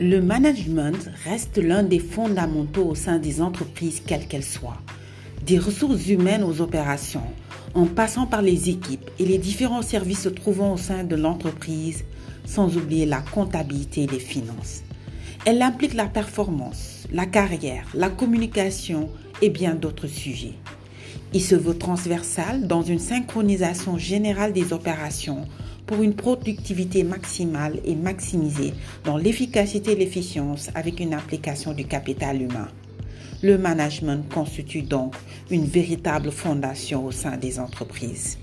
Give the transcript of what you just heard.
Le management reste l'un des fondamentaux au sein des entreprises, quelles qu'elles soient. Des ressources humaines aux opérations, en passant par les équipes et les différents services se trouvant au sein de l'entreprise, sans oublier la comptabilité et les finances. Elle implique la performance, la carrière, la communication et bien d'autres sujets. Il se veut transversal dans une synchronisation générale des opérations pour une productivité maximale et maximisée dans l'efficacité et l'efficience avec une application du capital humain. Le management constitue donc une véritable fondation au sein des entreprises.